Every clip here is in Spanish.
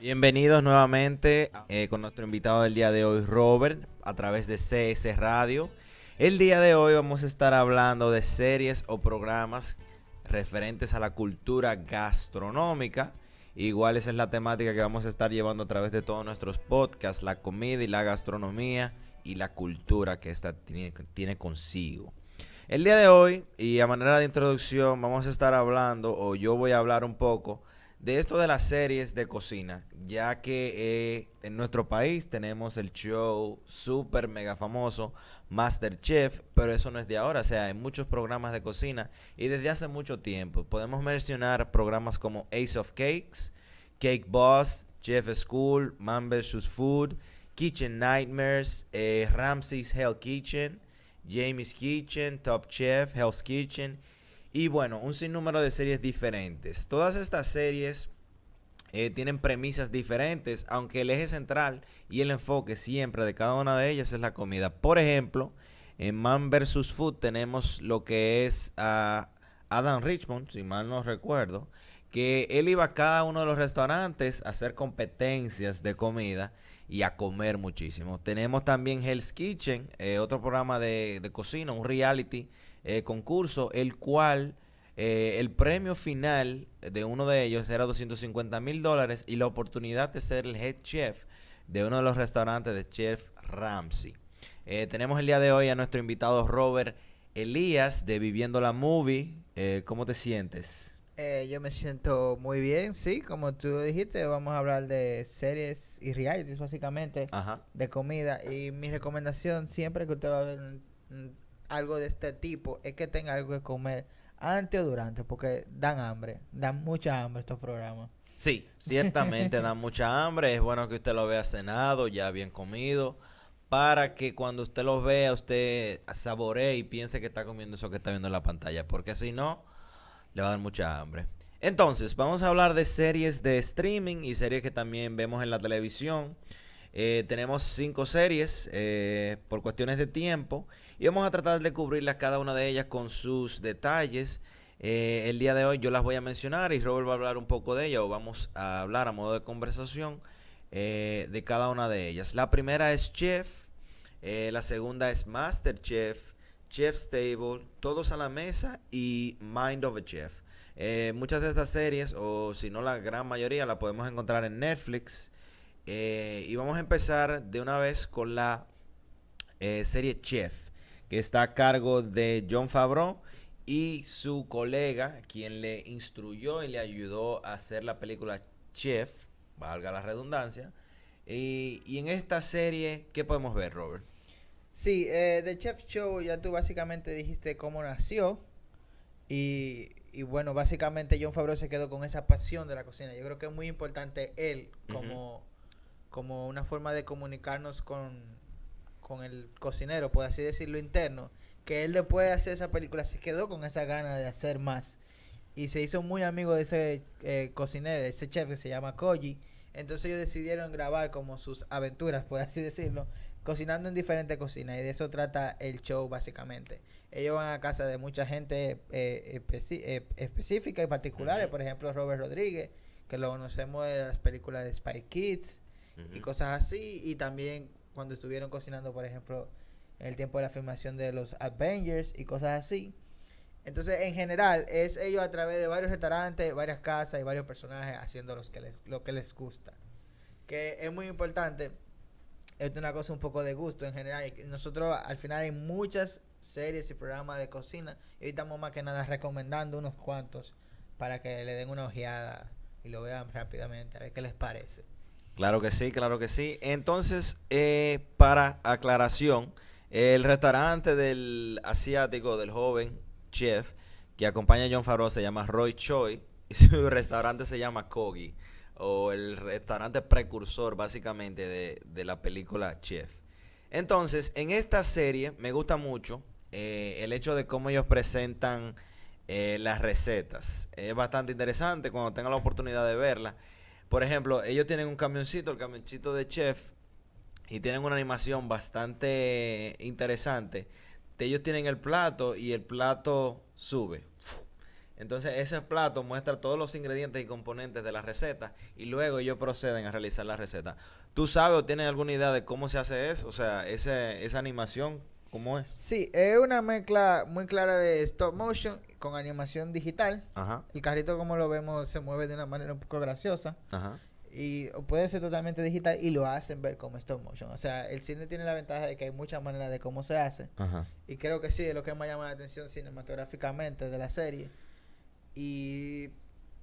Bienvenidos nuevamente eh, con nuestro invitado del día de hoy, Robert, a través de CS Radio. El día de hoy vamos a estar hablando de series o programas referentes a la cultura gastronómica. Igual esa es la temática que vamos a estar llevando a través de todos nuestros podcasts, la comida y la gastronomía y la cultura que esta tiene, tiene consigo. El día de hoy, y a manera de introducción, vamos a estar hablando, o yo voy a hablar un poco, de esto de las series de cocina, ya que eh, en nuestro país tenemos el show súper mega famoso Masterchef, pero eso no es de ahora, o sea, hay muchos programas de cocina y desde hace mucho tiempo. Podemos mencionar programas como Ace of Cakes, Cake Boss, Chef School, Man vs. Food, Kitchen Nightmares, eh, Ramsey's Hell Kitchen, Jamie's Kitchen, Top Chef, Hell's Kitchen y bueno, un sinnúmero de series diferentes. Todas estas series eh, tienen premisas diferentes, aunque el eje central y el enfoque siempre de cada una de ellas es la comida. Por ejemplo, en Man vs. Food tenemos lo que es a Adam Richmond, si mal no recuerdo, que él iba a cada uno de los restaurantes a hacer competencias de comida y a comer muchísimo. Tenemos también Hell's Kitchen, eh, otro programa de, de cocina, un reality eh, concurso, el cual eh, el premio final de uno de ellos era 250 mil dólares y la oportunidad de ser el head chef de uno de los restaurantes de Chef Ramsey. Eh, tenemos el día de hoy a nuestro invitado Robert Elías de Viviendo la Movie. ¿Cómo te sientes? yo me siento muy bien, sí, como tú dijiste, vamos a hablar de series y realities básicamente, de comida. Y mi recomendación siempre que usted va a ver algo de este tipo es que tenga algo que comer antes o durante, porque dan hambre, dan mucha hambre estos programas. Sí, ciertamente dan mucha hambre, es bueno que usted lo vea cenado, ya bien comido, para que cuando usted lo vea, usted saboree y piense que está comiendo eso que está viendo en la pantalla, porque si no, le va a dar mucha hambre. Entonces, vamos a hablar de series de streaming y series que también vemos en la televisión. Eh, tenemos cinco series eh, por cuestiones de tiempo y vamos a tratar de cubrirlas cada una de ellas con sus detalles. Eh, el día de hoy yo las voy a mencionar y Robert va a hablar un poco de ellas o vamos a hablar a modo de conversación de cada una de ellas. La primera es Chef, la segunda es Master Chef, Chef's Table, Todos a la Mesa y Mind of a Chef. muchas de estas series, o si no la gran mayoría, la podemos encontrar en Netflix. Y vamos a empezar de una vez con la serie Chef que está a cargo de John Favreau y su colega, quien le instruyó y le ayudó a hacer la película Chef, valga la redundancia. Y, en esta serie, ¿qué podemos ver, Robert? Sí, eh, The Chef Show, ya tú básicamente dijiste cómo nació. Y, y, bueno, básicamente John Favreau se quedó con esa pasión de la cocina. Yo creo que es muy importante él como, como una forma de comunicarnos con, con el cocinero, por así decirlo, interno, que él después de hacer esa película se quedó con esa gana de hacer más. Y se hizo muy amigo de ese eh, cocinero, de ese chef que se llama Koji. Entonces ellos decidieron grabar como sus aventuras, por así decirlo, cocinando en diferentes cocinas. Y de eso trata el show básicamente. Ellos van a casa de mucha gente eh, eh, específica y particulares. Por ejemplo, Robert Rodríguez, que lo conocemos de las películas de Spy Kids y cosas así. Y también cuando estuvieron cocinando, por ejemplo, en el tiempo de la filmación de los Avengers y cosas así. Entonces, en general, es ellos a través de varios restaurantes, varias casas y varios personajes haciendo lo que les gusta. Que es muy importante. Es una cosa un poco de gusto en general. Nosotros al final hay muchas series y programas de cocina. Y estamos más que nada recomendando unos cuantos para que le den una ojeada y lo vean rápidamente, a ver qué les parece. Claro que sí, claro que sí. Entonces, eh, para aclaración, el restaurante del asiático, del joven chef que acompaña a John Favreau se llama Roy Choi y su restaurante se llama Kogi, o el restaurante precursor básicamente de, la película Chef. Entonces, en esta serie me gusta mucho eh, el hecho de cómo ellos presentan eh, las recetas. Es bastante interesante cuando tenga la oportunidad de verla. Por ejemplo, ellos tienen un camioncito, el camioncito de chef, y tienen una animación bastante interesante. Ellos tienen el plato y el plato sube. Entonces ese plato muestra todos los ingredientes y componentes de la receta y luego ellos proceden a realizar la receta. ¿Tú sabes o tienes alguna idea de cómo se hace eso? O sea, ese, esa animación, ¿cómo es? Sí, es una mezcla muy clara de stop motion con animación digital. Ajá, El carrito como lo vemos se mueve de una manera un poco graciosa. ajá. Y puede ser totalmente digital y lo hacen ver como stop motion. O sea, el cine tiene la ventaja de que hay muchas maneras de cómo se hace. Ajá. Y creo que sí, es lo que más llama la atención cinematográficamente de la serie. Y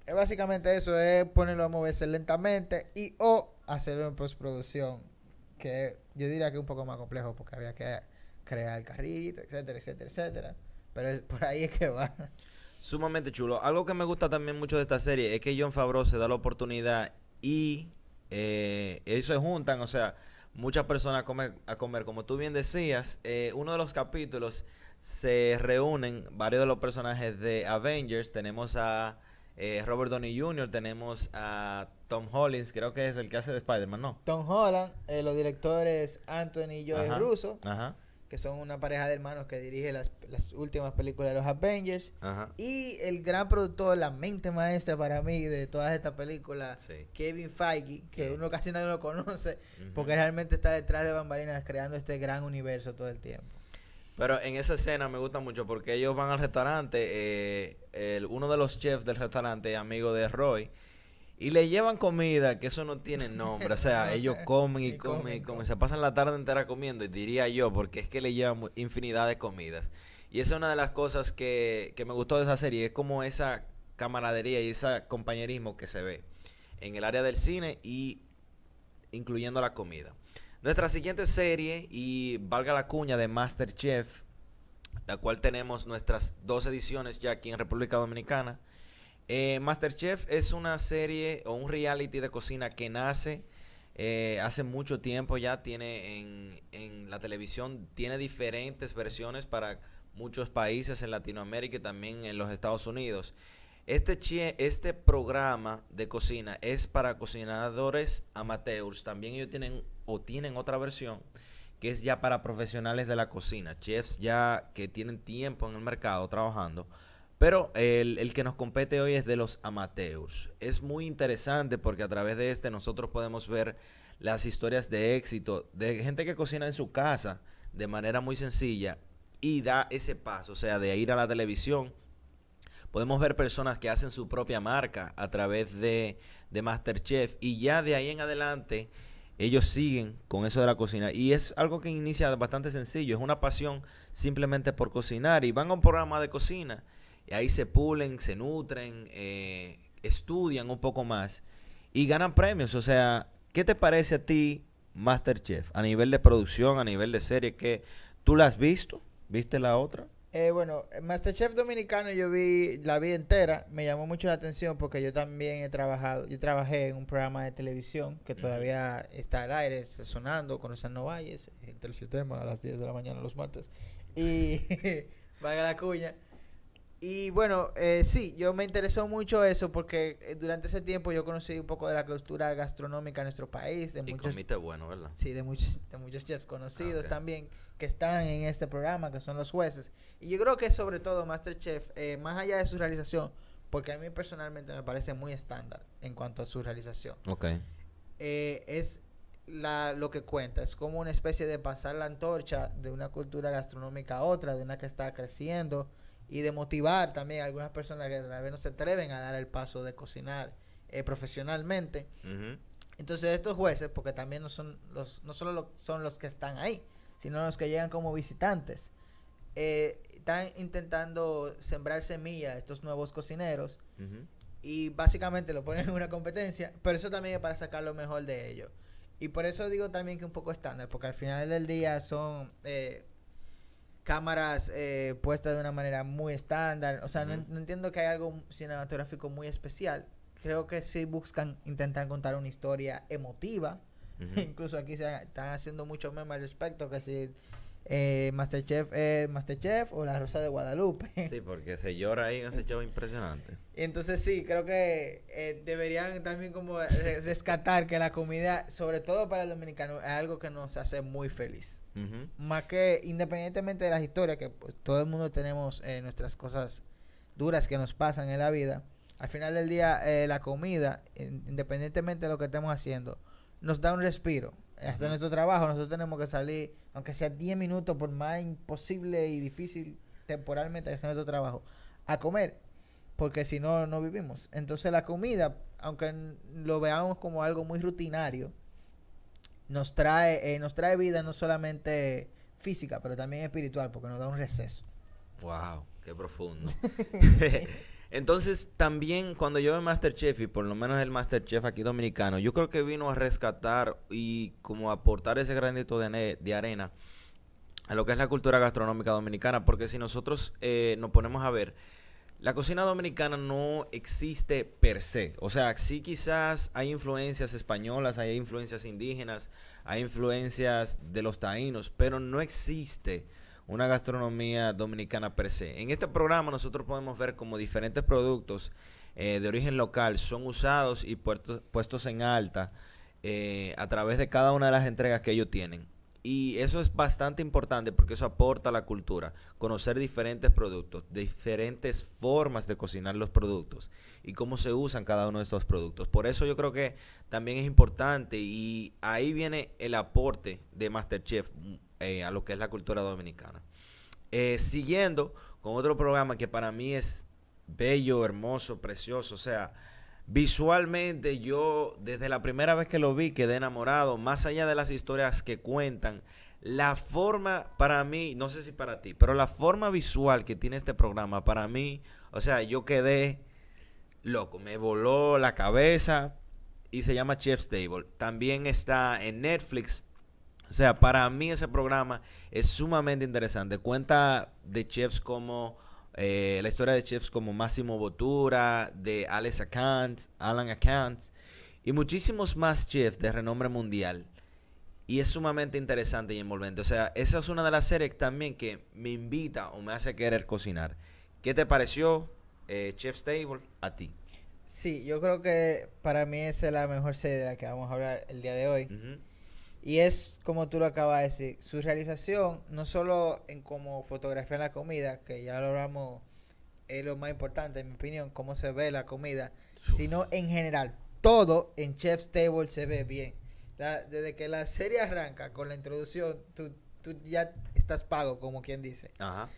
es básicamente eso, es ponerlo a moverse lentamente y o hacerlo en postproducción. Que yo diría que es un poco más complejo porque había que crear el carrito, etcétera, etcétera, etcétera. Pero es- por ahí es que va. Sumamente chulo. Algo que me gusta también mucho de esta serie es que John Favreau se da la oportunidad y eh, ellos se juntan, o sea, muchas personas a comer, a comer. Como tú bien decías, eh, uno de los capítulos se reúnen varios de los personajes de Avengers. Tenemos a eh, Robert Downey Jr., tenemos a Tom Hollins, creo que es el que hace de Spider-Man, ¿no? Tom Holland, eh, los directores Anthony y Joe. Russo, Ajá, que son una pareja de hermanos que dirige las, las últimas películas de los Avengers. ajá. Y el gran productor, la mente maestra para mí de todas estas películas, Sí. Kevin Feige, que Sí. uno casi nadie lo conoce, porque realmente está detrás de bambalinas creando este gran universo todo el tiempo. Pero en esa escena me gusta mucho porque ellos van al restaurante, eh, el- uno de los chefs del restaurante es amigo de Roy, y le llevan comida que eso no tiene nombre. O sea, ellos comen y Y comen comen, y comen. Se pasan la tarde entera comiendo, y diría yo, porque es que le llevan infinidad de comidas. Y esa es una de las cosas que, que me gustó de esa serie, es como esa camaradería y ese compañerismo que se ve en el área del cine y incluyendo la comida. Nuestra siguiente serie, y valga la cuña de Masterchef, la cual tenemos nuestras dos ediciones ya aquí en República Dominicana. Eh, Masterchef es una serie o un reality de cocina que nace eh, hace mucho tiempo ya, tiene en, la televisión, tiene diferentes versiones para muchos países en Latinoamérica y también en los Estados Unidos. Este, este programa de cocina es para cocinadores amateurs. También ellos tienen o tienen otra versión que es ya para profesionales de la cocina, chefs ya que tienen tiempo en el mercado trabajando. Pero el, el que nos compete hoy es de los amateurs. Es muy interesante porque a través de este nosotros podemos ver las historias de éxito de gente que cocina en su casa de manera muy sencilla y da ese paso, o sea, de ir a la televisión. Podemos ver personas que hacen su propia marca a través de, de Masterchef y ya de ahí en adelante ellos siguen con eso de la cocina y es algo que inicia bastante sencillo, es una pasión simplemente por cocinar y van a un programa de cocina y ahí se pulen, se nutren, eh, estudian un poco más y ganan premios. O sea, ¿qué te parece a ti Masterchef a nivel de producción, a nivel de serie? que ¿Tú la has visto? ¿Viste la otra? Eh, bueno, Masterchef Dominicano yo vi, la vi entera, me llamó mucho la atención porque yo también he trabajado, yo trabajé en un programa de televisión que todavía está al aire, está sonando, con Rosano Valles, en Telesistema a las 10 de la mañana los martes. Y valga la cuña. Y bueno, eh, sí, yo me interesó mucho eso porque eh, durante ese tiempo yo conocí un poco de la cultura gastronómica en nuestro país, de Y muchos comiste bueno, ¿verdad? Sí, de muchos, de muchos chefs conocidos también que están en este programa, que son los jueces. Y yo creo que sobre todo Masterchef, eh, más allá de su realización, porque a mí personalmente me parece muy estándar en cuanto a su realización, Ok. eh, es la, lo que cuenta, es como una especie de pasar la antorcha de una cultura gastronómica a otra, de una que está creciendo, y de motivar también a algunas personas que tal vez no se atreven a dar el paso de cocinar eh, profesionalmente. Entonces estos jueces, porque también no son los, no solo lo- son los que están ahí, sino los que llegan como visitantes, eh, están intentando sembrar semillas a estos nuevos cocineros y básicamente lo ponen en una competencia, pero eso también es para sacar lo mejor de ellos. Y por eso digo también que un poco estándar, porque al final del día son eh, cámaras eh, puestas de una manera muy estándar. O sea, no, entiendo que hay algo cinematográfico muy especial. Creo que sí buscan intentar contar una historia emotiva. Incluso aquí se están haciendo muchos memes al respecto, que si eh, Masterchef es Masterchef o La Rosa de Guadalupe. Sí, porque se llora ahí en ese show impresionante. Y entonces sí, creo que eh, deberían también como re- rescatar que la comida, sobre todo para el dominicano, es algo que nos hace muy feliz. Más que independientemente de las historias, que pues, todo el mundo tenemos eh, nuestras cosas duras que nos pasan en la vida, al final del día eh, la comida, independientemente de lo que estemos haciendo, nos da un respiro. Hasta nuestro trabajo, nosotros tenemos que salir, aunque sea 10 minutos, por más imposible y difícil temporalmente que sea nuestro trabajo, a comer, porque si no, no vivimos. Entonces la comida, aunque lo veamos como algo muy rutinario, nos trae, eh, nos trae vida no solamente física, pero también espiritual, porque nos da un receso. Wow, qué profundo. Entonces, también cuando yo veo Masterchef, y por lo menos el Masterchef aquí dominicano, yo creo que vino a rescatar y como aportar ese granito de, de arena a lo que es la cultura gastronómica dominicana, porque si nosotros eh, nos ponemos a ver, la cocina dominicana no existe per se. O sea, sí quizás hay influencias españolas, hay influencias indígenas, hay influencias de los taínos, pero no existe una gastronomía dominicana per se. En este programa nosotros podemos ver como diferentes productos eh, de origen local son usados y puestos, en alta eh, a través de cada una de las entregas que ellos tienen. Y eso es bastante importante porque eso aporta a la cultura, conocer diferentes productos, diferentes formas de cocinar los productos y cómo se usan cada uno de estos productos. Por eso yo creo que también es importante y ahí viene el aporte de Masterchef eh, a lo que es la cultura dominicana. Eh, siguiendo con otro programa que para mí es bello, hermoso, precioso, o sea, visualmente yo desde la primera vez que lo vi quedé enamorado, más allá de las historias que cuentan, la forma para mí, no sé si para ti, pero la forma visual que tiene este programa para mí, o sea, yo quedé loco, me voló la cabeza y se llama Chef's Table. También está en Netflix, o sea, para mí ese programa es sumamente interesante. Cuenta de chefs como eh, la historia de chefs como Máximo Botura, de Alex Akant, Alan Akant y muchísimos más chefs de renombre mundial. Y es sumamente interesante y envolvente. O sea, esa es una de las series también que me invita o me hace querer cocinar. ¿Qué te pareció eh, Chef's Table a ti? Sí, yo creo que para mí esa es la mejor serie de la que vamos a hablar el día de hoy. Y es como tú lo acabas de decir, su realización no solo en cómo fotografía la comida, que ya lo hablamos, es lo más importante en mi opinión, cómo se ve la comida, sino en general, todo en Chef's Table se ve bien. desde que la serie arranca con la introducción, tú, tú ya estás pago, como quien dice. Ajá.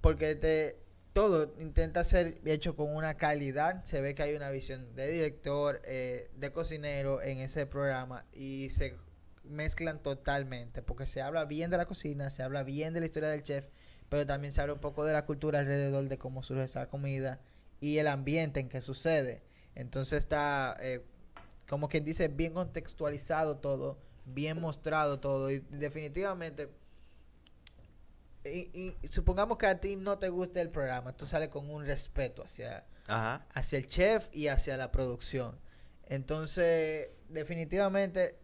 Porque te, todo intenta ser hecho con una calidad. Se ve que hay una visión de director, eh, de cocinero en ese programa y se mezclan totalmente, porque se habla bien de la cocina, se habla bien de la historia del chef, pero también se habla un poco de la cultura alrededor de cómo surge esa comida y el ambiente en que sucede. Entonces está, eh, como quien dice, bien contextualizado todo, bien mostrado todo y definitivamente... Y, supongamos que a ti no te guste el programa, tú sales con un respeto hacia, hacia el chef y hacia la producción. Entonces, definitivamente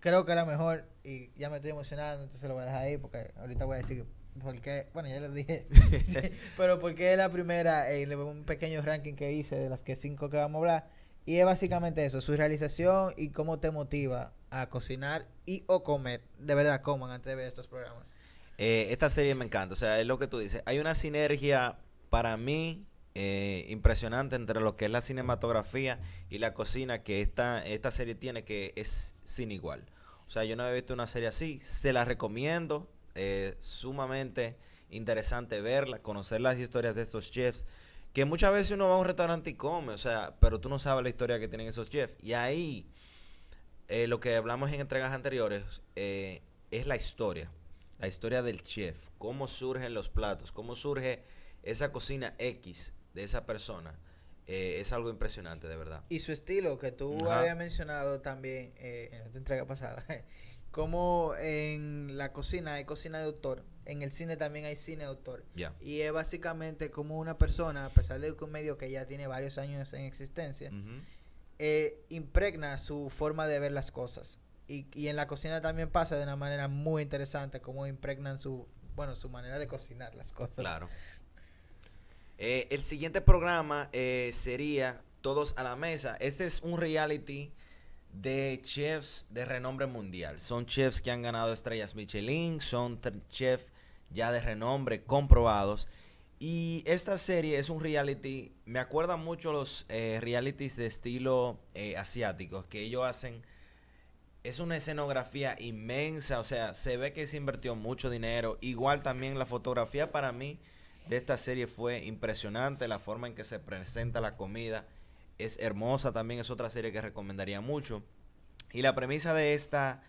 creo que es la mejor y ya me estoy emocionando, entonces lo voy a dejar ahí porque ahorita voy a decir por qué, bueno, ya lo dije, pero porque es la primera en un pequeño ranking que hice de las que cinco que vamos a hablar y es básicamente eso, su realización y cómo te motiva a cocinar y o comer, de verdad coman antes de ver estos programas. Eh, esta serie me encanta, o sea, es lo que tú dices, hay una sinergia para mí eh, impresionante entre lo que es la cinematografía y la cocina que esta, esta serie tiene que es sin igual. O sea, yo no he visto una serie así, se la recomiendo, eh, sumamente interesante verla, conocer las historias de estos chefs, que muchas veces uno va a un restaurante y come, o sea, pero tú no sabes la historia que tienen esos chefs. Y ahí, eh, lo que hablamos en entregas anteriores, es la historia, la historia del chef, cómo surgen los platos, cómo surge esa cocina X de esa persona eh, es algo impresionante, de verdad. Y su estilo, que tú habías mencionado también eh, en esta entrega pasada, como en la cocina hay cocina de autor, en el cine también hay cine de autor. Y es básicamente como una persona, a pesar de que un medio que ya tiene varios años en existencia, eh, impregna su forma de ver las cosas. Y, y en la cocina también pasa de una manera muy interesante, como impregnan su, bueno, su manera de cocinar las cosas. Claro. Eh, el siguiente programa eh, sería Todos a la Mesa. Este es un reality de chefs de renombre mundial. Son chefs que han ganado estrellas Michelin, son chefs ya de renombre comprobados. Y esta serie es un reality, me acuerda mucho los eh, realities de estilo eh, asiáticos, que ellos hacen, es una escenografía inmensa, o sea, se ve que se invirtió mucho dinero. Igual también la fotografía para mí de esta serie fue impresionante, la forma en que se presenta la comida es hermosa, también es otra serie que recomendaría mucho. Y la premisa de esta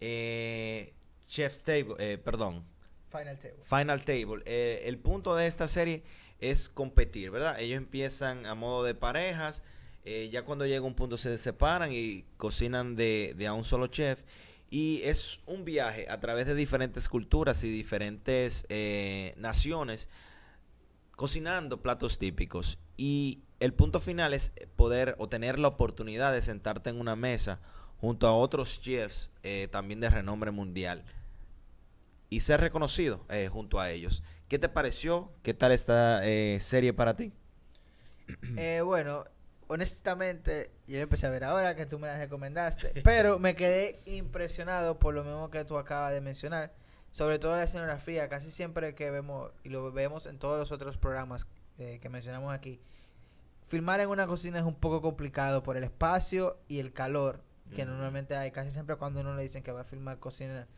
eh, Chef's Table, eh, perdón, Final Table. Final Table. Eh, el punto de esta serie es competir, ¿verdad? Ellos empiezan a modo de parejas, eh, ya cuando llega un punto se separan y cocinan de, de a un solo chef. Y es un viaje a través de diferentes culturas y diferentes eh, naciones cocinando platos típicos. Y el punto final es poder o tener la oportunidad de sentarte en una mesa junto a otros chefs eh, también de renombre mundial y ser reconocido eh, junto a ellos. ¿Qué te pareció? ¿Qué tal esta eh, serie para ti? Bueno, honestamente, yo empecé a ver ahora que tú me la recomendaste, pero me quedé impresionado por lo mismo que tú acabas de mencionar, sobre todo la escenografía, casi siempre que vemos, y lo vemos en todos los otros programas eh, que mencionamos aquí, filmar en una cocina es un poco complicado por el espacio y el calor que normalmente hay, casi siempre cuando uno le dicen que va a filmar cocina,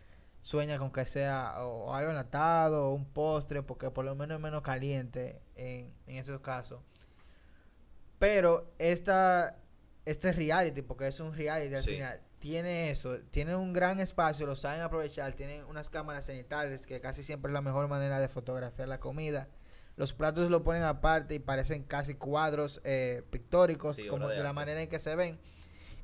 sueña con que sea o, o algo enlatado o un postre, porque por lo menos es menos caliente en, en esos casos. Pero esta, este reality, porque es un reality al Sí. final, tiene eso, tiene un gran espacio, lo saben aprovechar, tienen unas cámaras cenitales que casi siempre es la mejor manera de fotografiar la comida. Los platos lo ponen aparte y parecen casi cuadros eh, pictóricos, Sí, como de de la manera en que se ven.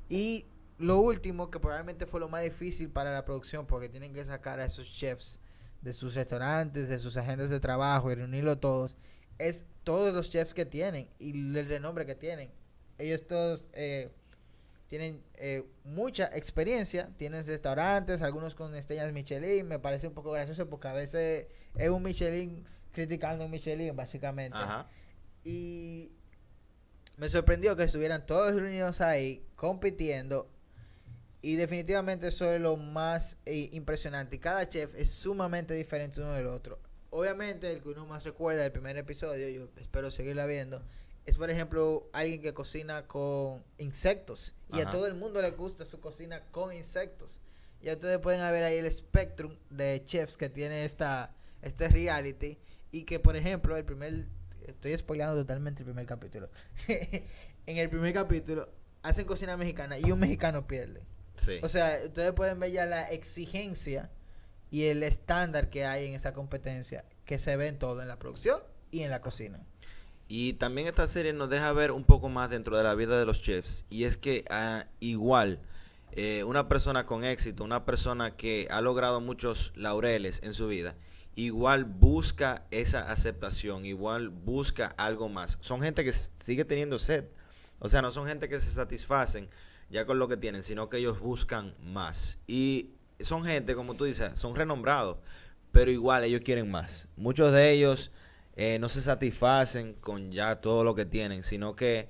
Y lo último, que probablemente fue lo más difícil para la producción, porque tienen que sacar a esos chefs de sus restaurantes, de sus agendas de trabajo y reunirlo todos, es todos los chefs que tienen y el renombre que tienen. Ellos todos eh, tienen eh, mucha experiencia, tienen restaurantes, algunos con estrellas Michelin, me parece un poco gracioso porque a veces es un Michelin criticando un Michelin, básicamente. Ajá. Y me sorprendió que estuvieran todos reunidos ahí compitiendo. Y definitivamente eso es lo más eh, impresionante. Cada chef es sumamente diferente uno del otro. Obviamente, el que uno más recuerda del primer episodio, yo espero seguirla viendo, es por ejemplo alguien que cocina con insectos. Y a todo el mundo le gusta su cocina con insectos. Y ustedes pueden ver ahí el spectrum de chefs que tiene esta, este reality. Y que, por ejemplo, el primer. Estoy spoileando totalmente el primer capítulo. en el primer capítulo hacen cocina mexicana y un mexicano pierde. Sí. O sea, ustedes pueden ver ya la exigencia y el estándar que hay en esa competencia que se ve en todo, en la producción y en la cocina. Y también esta serie nos deja ver un poco más dentro de la vida de los chefs. Y es que ah, igual, eh, una persona con éxito, una persona que ha logrado muchos laureles en su vida, igual busca esa aceptación, igual busca algo más. Son gente que sigue teniendo sed. O sea, no son gente que se satisfacen ya con lo que tienen, sino que ellos buscan más. Y son gente, como tú dices, son renombrados, pero igual ellos quieren más. Muchos de ellos eh, no se satisfacen con ya todo lo que tienen, sino que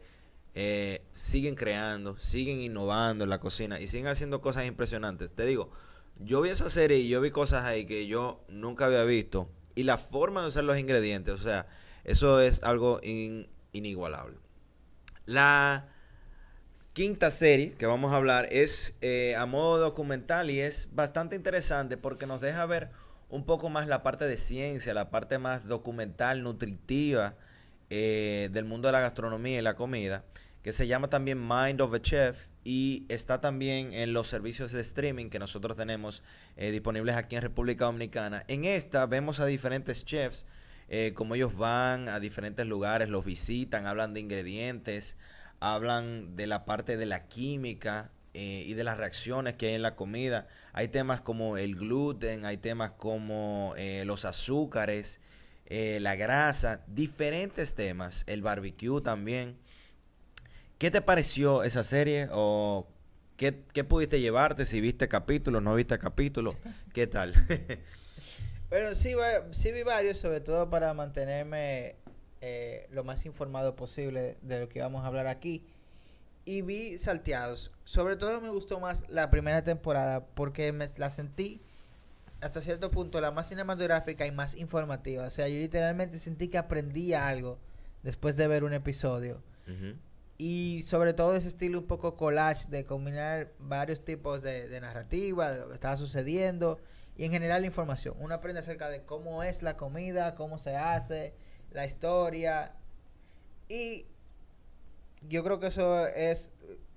eh, siguen creando, siguen innovando en la cocina y siguen haciendo cosas impresionantes. Te digo, yo vi esa serie y yo vi cosas ahí que yo nunca había visto y la forma de usar los ingredientes, o sea, eso es algo in- inigualable. La quinta serie que vamos a hablar es eh, a modo documental y es bastante interesante porque nos deja ver un poco más la parte de ciencia, la parte más documental, nutritiva eh, del mundo de la gastronomía y la comida, que se llama también Mind of a Chef y está también en los servicios de streaming que nosotros tenemos eh, disponibles aquí en República Dominicana. En esta vemos a diferentes chefs, eh, como ellos van a diferentes lugares, los visitan, hablan de ingredientes, hablan de la parte de la química eh, y de las reacciones que hay en la comida. Hay temas como el gluten, hay temas como eh, los azúcares, eh, la grasa, diferentes temas, el barbecue también. ¿Qué te pareció esa serie o qué, qué pudiste llevarte? Si viste capítulos, no viste capítulos, ¿qué tal? Bueno, sí, sí vi varios, sobre todo para mantenerme lo más informado posible de lo que vamos a hablar aquí. Y vi salteados. Sobre todo me gustó más la primera temporada porque me la sentí hasta cierto punto la más cinematográfica y más informativa. O sea, yo literalmente sentí que aprendía algo después de ver un episodio. Ujú. Y sobre todo ese estilo un poco collage de combinar varios tipos de, de narrativa, de lo que estaba sucediendo y en general la información. Uno aprende acerca de cómo es la comida, cómo se hace, la historia. Y yo creo que eso es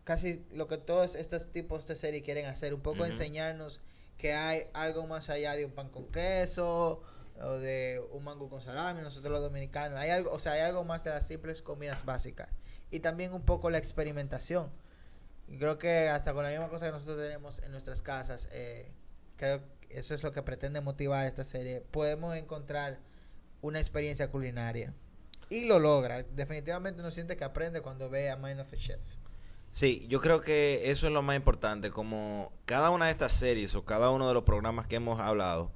casi lo que todos estos tipos de series quieren hacer. Un poco enseñarnos que hay algo más allá de un pan con queso o de un mango con salami, nosotros los dominicanos. Hay algo, o sea, hay algo más de las simples comidas básicas. Y también un poco la experimentación. Creo que hasta con la misma cosa que nosotros tenemos en nuestras casas, eh, creo que eso es lo que pretende motivar esta serie. Podemos encontrar una experiencia culinaria. Y lo logra. Definitivamente uno siente que aprende cuando ve a Mind of a Chef. Sí, yo creo que eso es lo más importante, como cada una de estas series o cada uno de los programas que hemos hablado,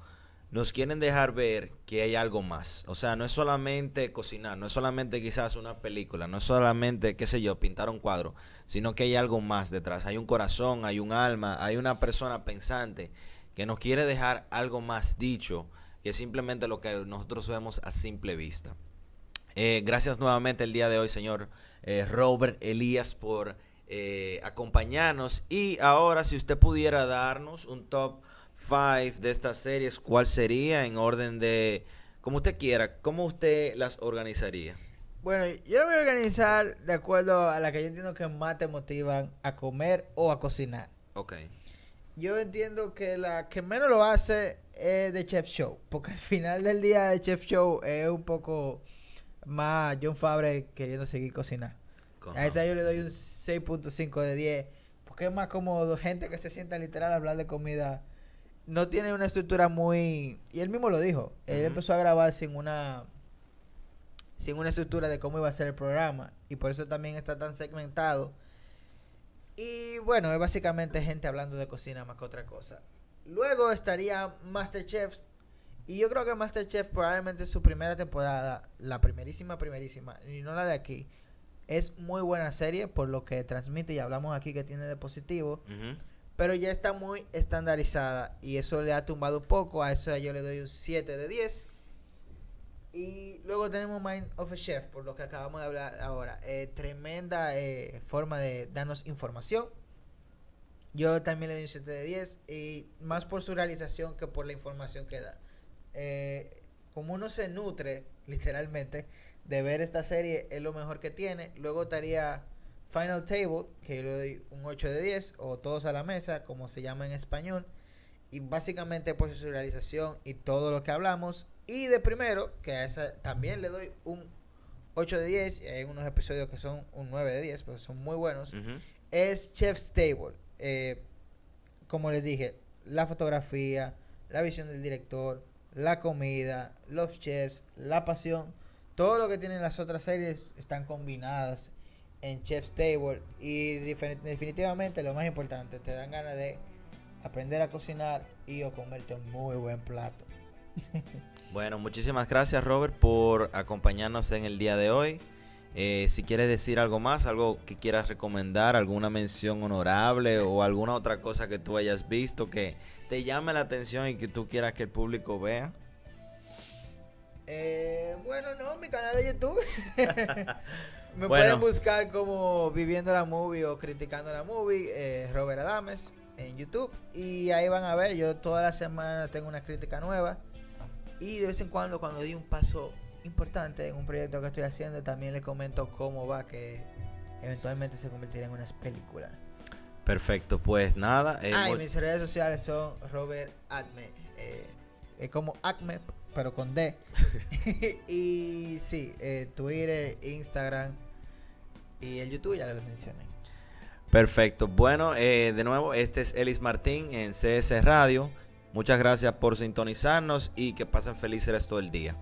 nos quieren dejar ver que hay algo más. O sea, no es solamente cocinar, no es solamente quizás una película, no es solamente, qué sé yo, pintar un cuadro, sino que hay algo más detrás. Hay un corazón, hay un alma, hay una persona pensante que nos quiere dejar algo más dicho que simplemente lo que nosotros vemos a simple vista. Eh, gracias nuevamente el día de hoy, señor eh, Robert Elías, por eh, acompañarnos. Y ahora, si usted pudiera darnos un top 5 de estas series, ¿cuál sería en orden de, como usted quiera, cómo usted las organizaría? Bueno, yo lo voy a organizar de acuerdo a la que yo entiendo que más te motivan a comer o a cocinar. Ok. Yo entiendo que la que menos lo hace es de Chef Show. Porque al final del día de Chef Show es un poco más John Fabre queriendo seguir cocinar. A esa yo le doy un 6.5 de 10. Porque es más como gente que se sienta literal a hablar de comida. No tiene una estructura muy... Y él mismo lo dijo. Él empezó a grabar sin una... Sin una estructura de cómo iba a ser el programa. Y por eso también está tan segmentado. Y bueno, es básicamente gente hablando de cocina más que otra cosa. Luego estaría Masterchef. Y yo creo que Masterchef probablemente su primera temporada, la primerísima, primerísima, y no la de aquí, es muy buena serie por lo que transmite y hablamos aquí que tiene de positivo, pero ya está muy estandarizada y eso le ha tumbado un poco, a eso yo le doy un 7 de 10. Y luego tenemos Mind of a Chef, por lo que acabamos de hablar ahora. Eh, tremenda eh, forma de darnos información. Yo también le doy un 7 de 10 y más por su realización que por la información que da. Eh, como uno se nutre, literalmente, de ver esta serie, es lo mejor que tiene. Luego estaría Final Table, que yo le doy un 8 de 10, o Todos a la Mesa, como se llama en español. Y básicamente por su realización y todo lo que hablamos. Y de primero, que a esa también le doy un 8 de 10, y hay unos episodios que son un 9 de 10, pues son muy buenos es Chef's Table. Eh, como les dije, la fotografía, la visión del director, la comida, los chefs, la pasión, todo lo que tienen las otras series están combinadas en Chef's Table y defini- definitivamente lo más importante, te dan ganas de aprender a cocinar y o comerte un muy buen plato. Bueno, muchísimas gracias Robert por acompañarnos en el día de hoy. Eh, si quieres decir algo más, algo que quieras recomendar, alguna mención honorable o alguna otra cosa que tú hayas visto que te llame la atención y que tú quieras que el público vea. Eh, bueno, no, mi canal de YouTube. Me Bueno. pueden buscar como Viviendo la Movie o Criticando la Movie, eh, Robert Adames en YouTube. Y ahí van a ver, yo todas las semanas tengo una crítica nueva. Y de vez en cuando, cuando doy un paso importante en un proyecto que estoy haciendo, también les comento cómo va, que eventualmente se convertirá en unas películas. Perfecto, pues nada. eh, ah, y mis redes sociales son Robert Acme. eh, es como Acme, pero con D. y sí, eh, Twitter, Instagram y el YouTube ya les mencioné. Perfecto. Bueno, eh, de nuevo, este es Elis Martín en CS Radio. Muchas gracias por sintonizarnos y que pasen feliz el resto del día.